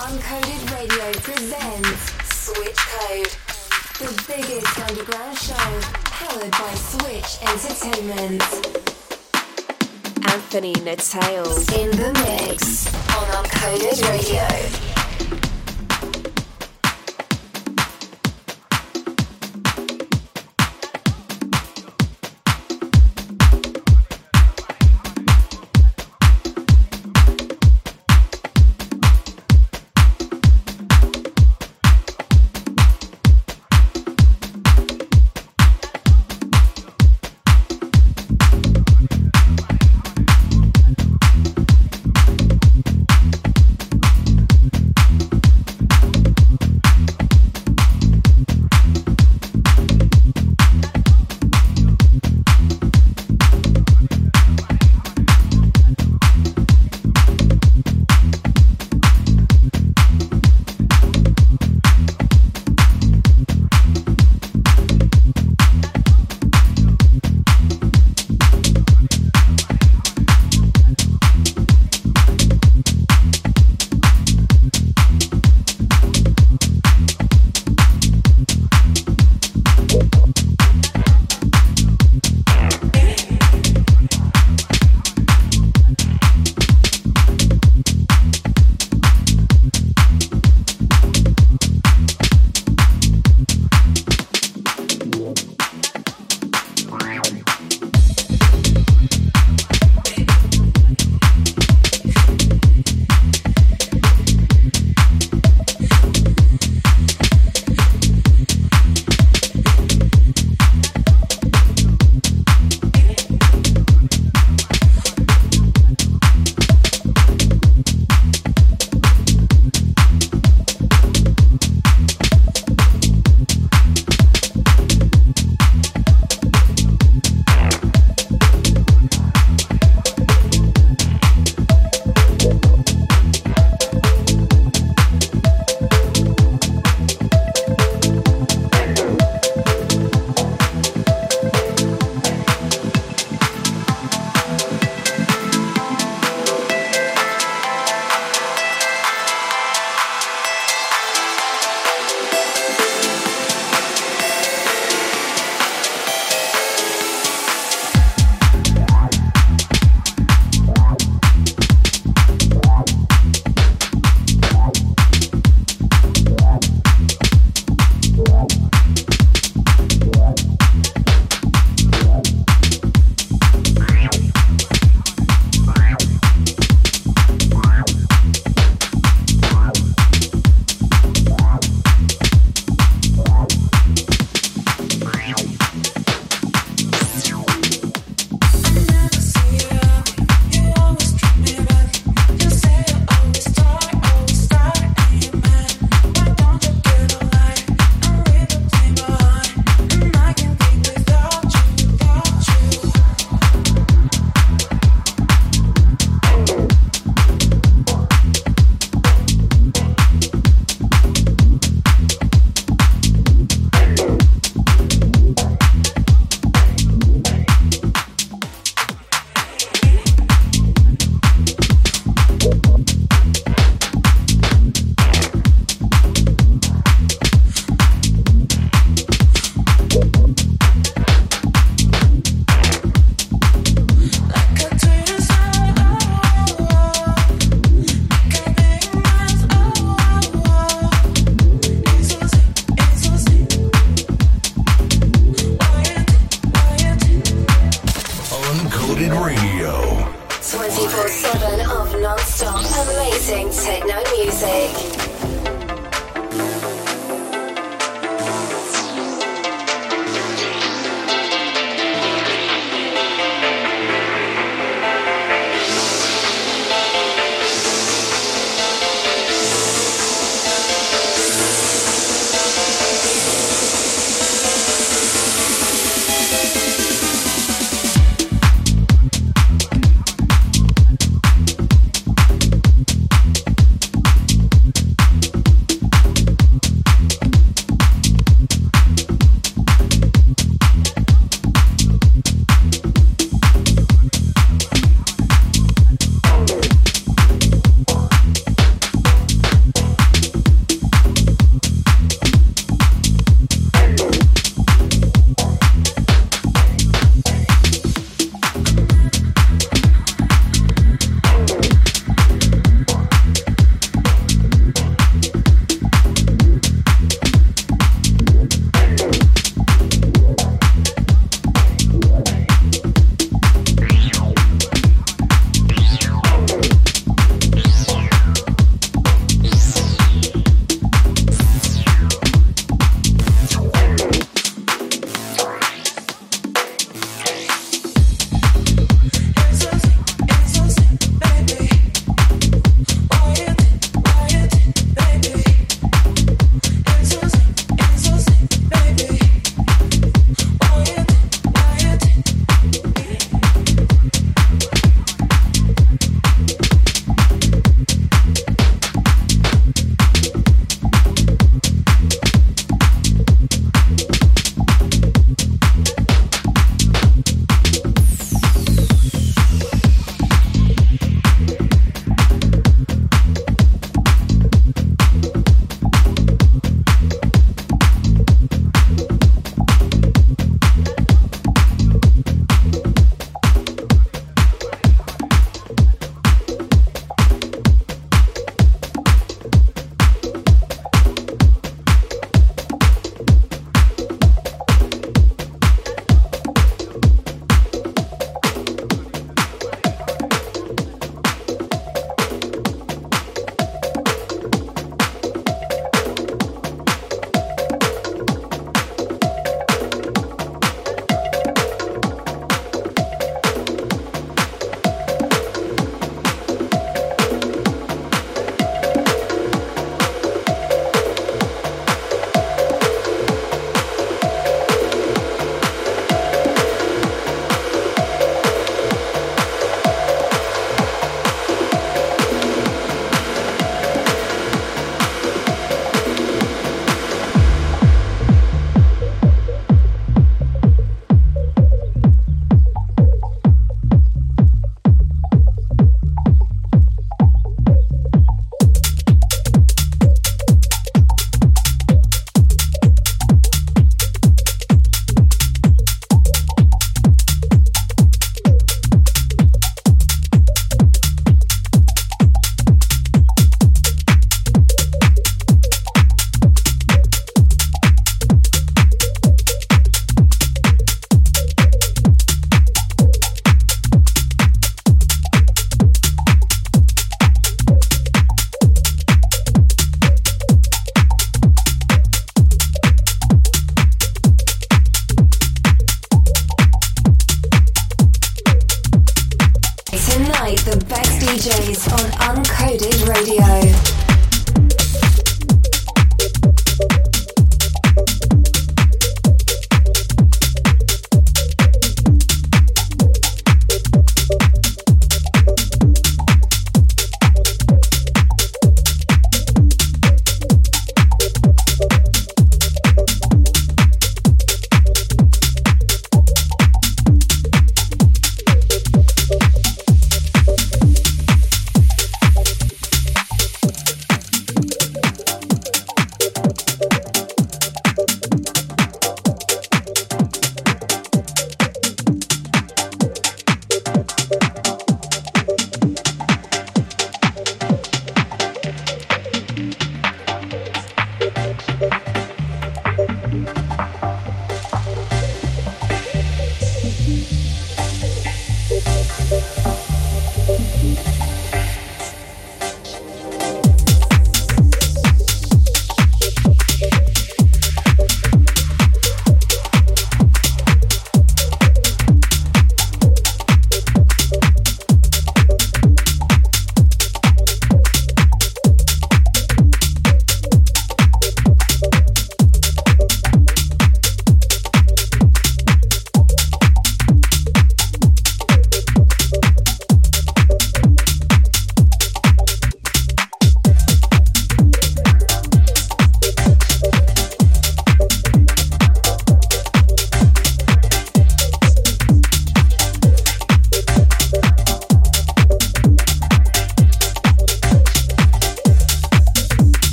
Uncoded Radio presents Switch Code, the biggest underground show powered by Switch Entertainment. Anthony Natale in the mix on Uncoded Radio.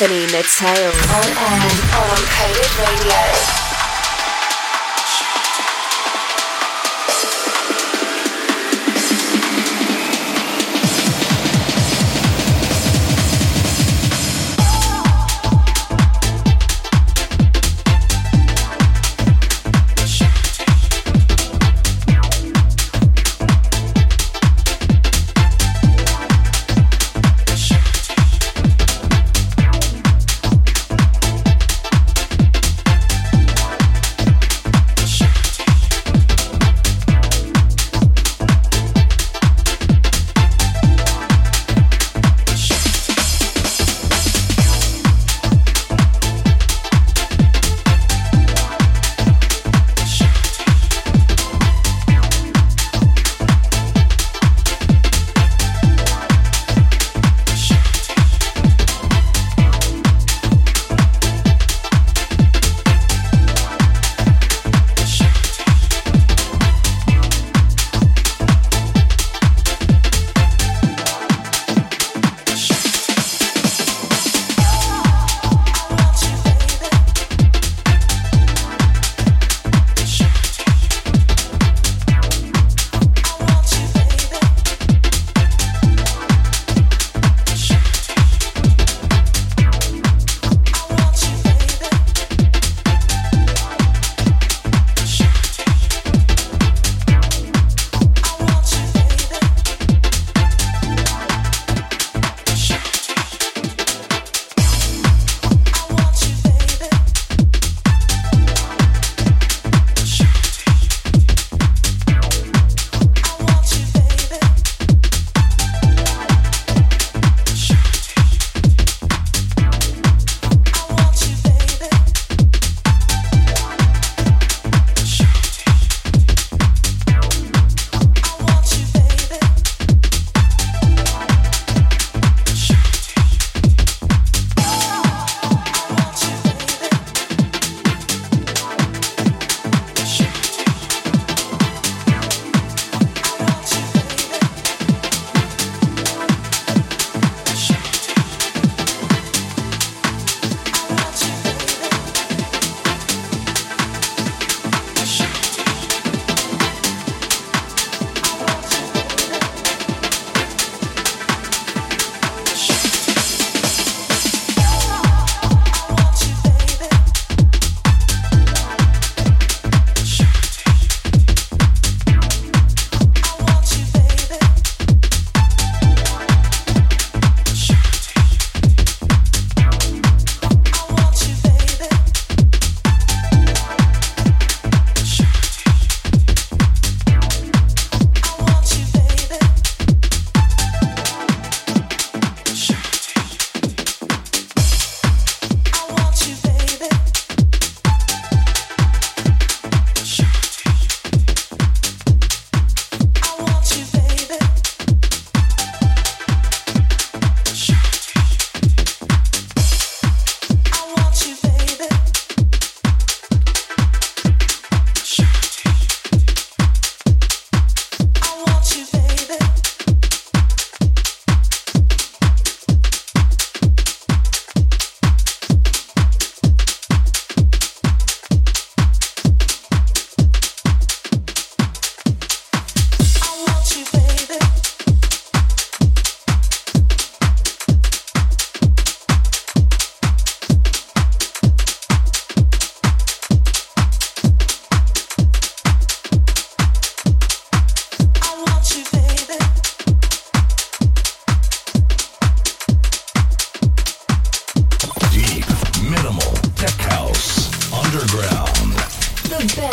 Anthony Natale. On air on Uncoded Radio.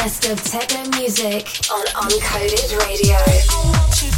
best of techno music on Uncoded Radio.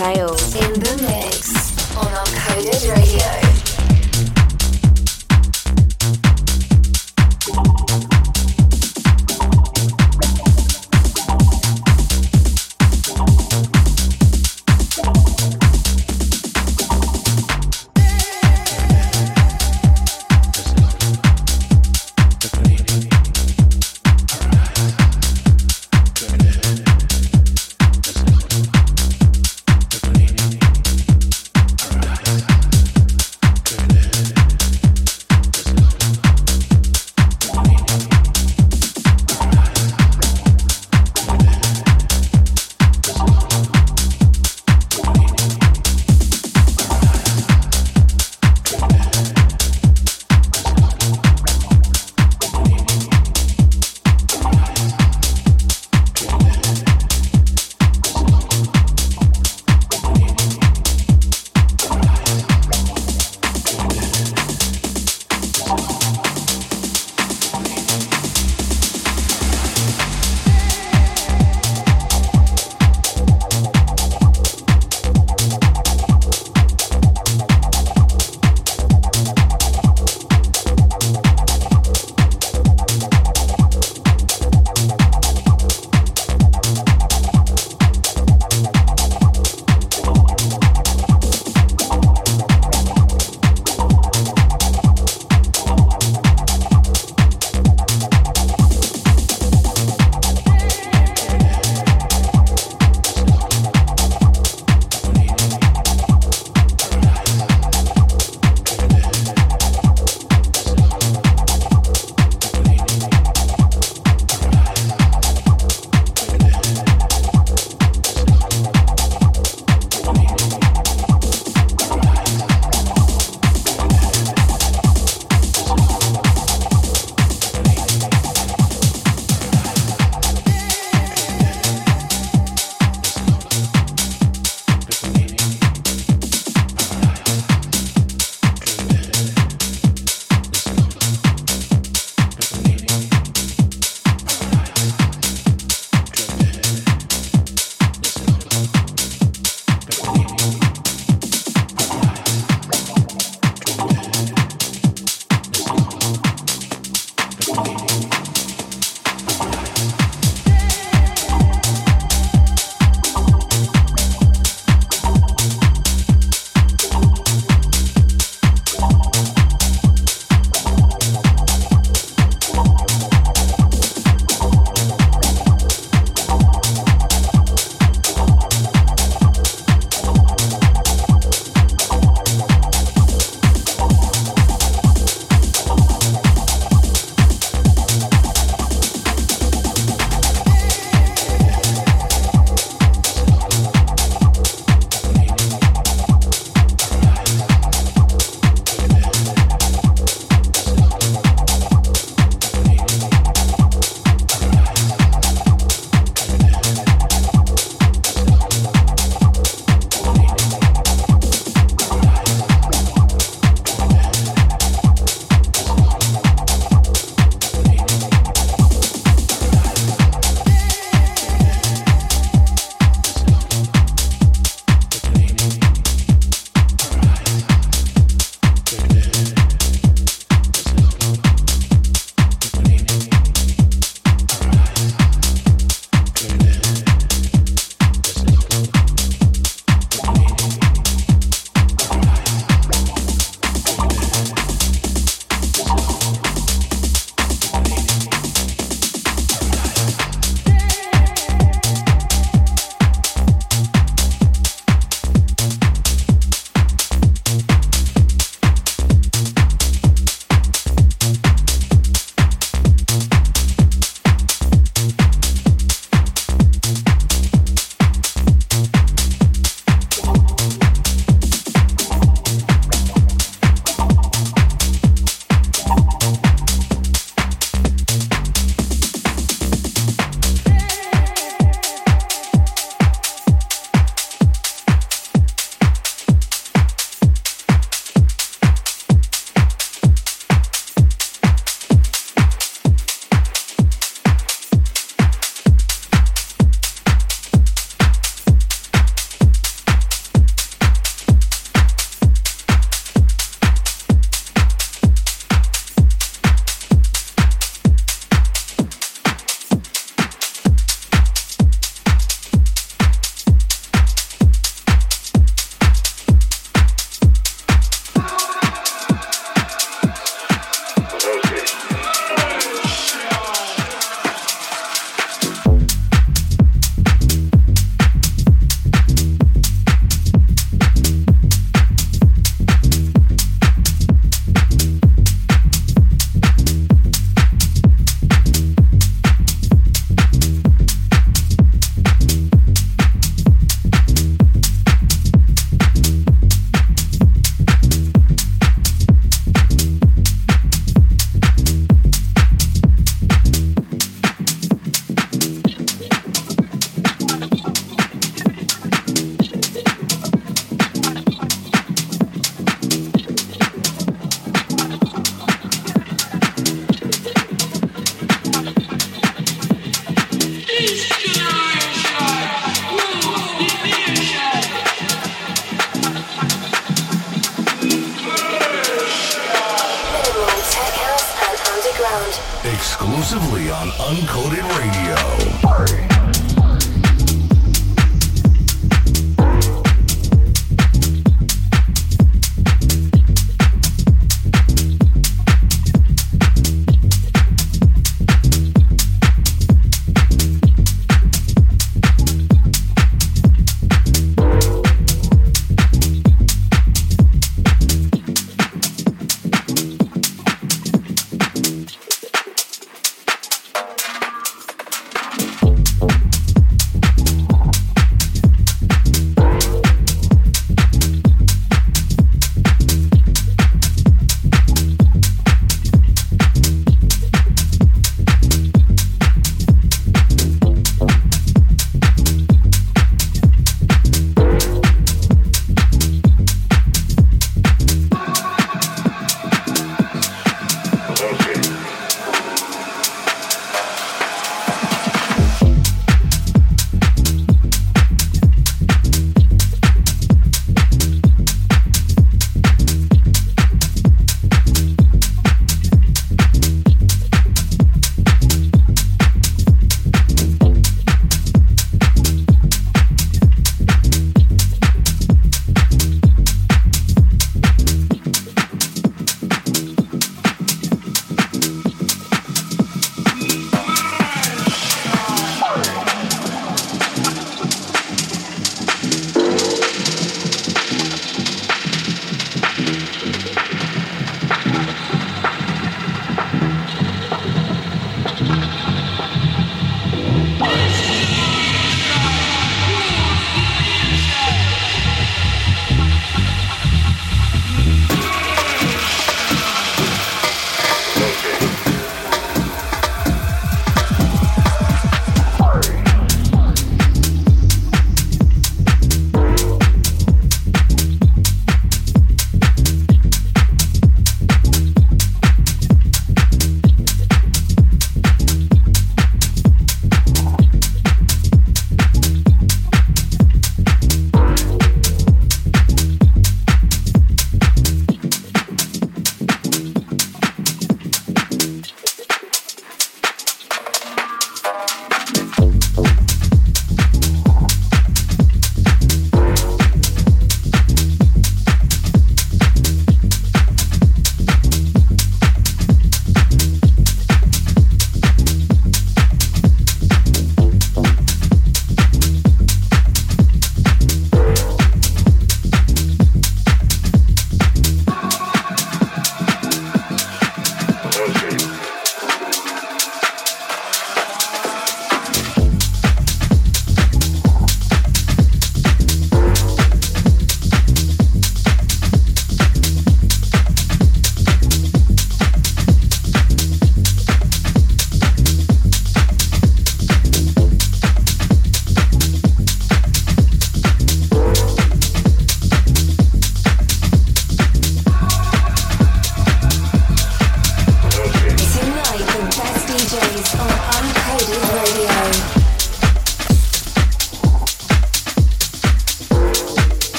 In the mix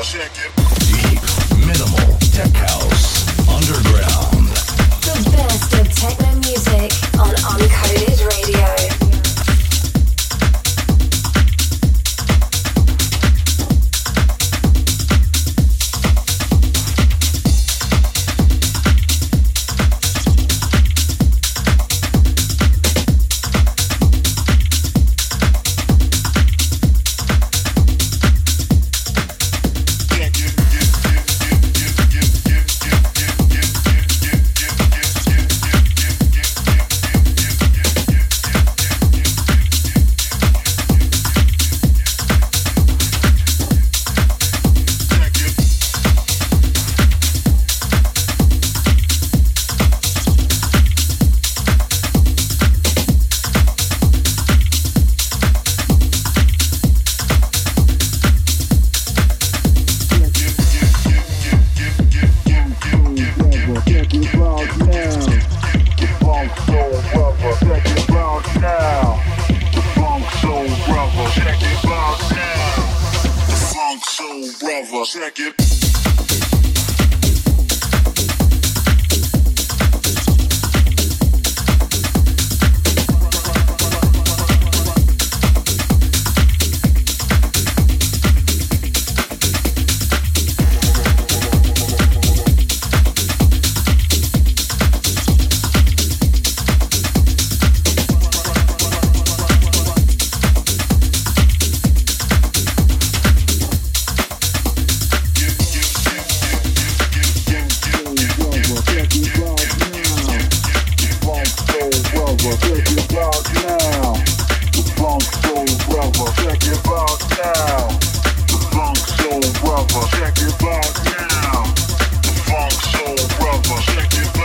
Deep, minimal, tech house, underground. The best of techno music on Uncoded. out. The funk soul brother, check it out. The funk soul brother, check it out now. The funk soul brother, check it out.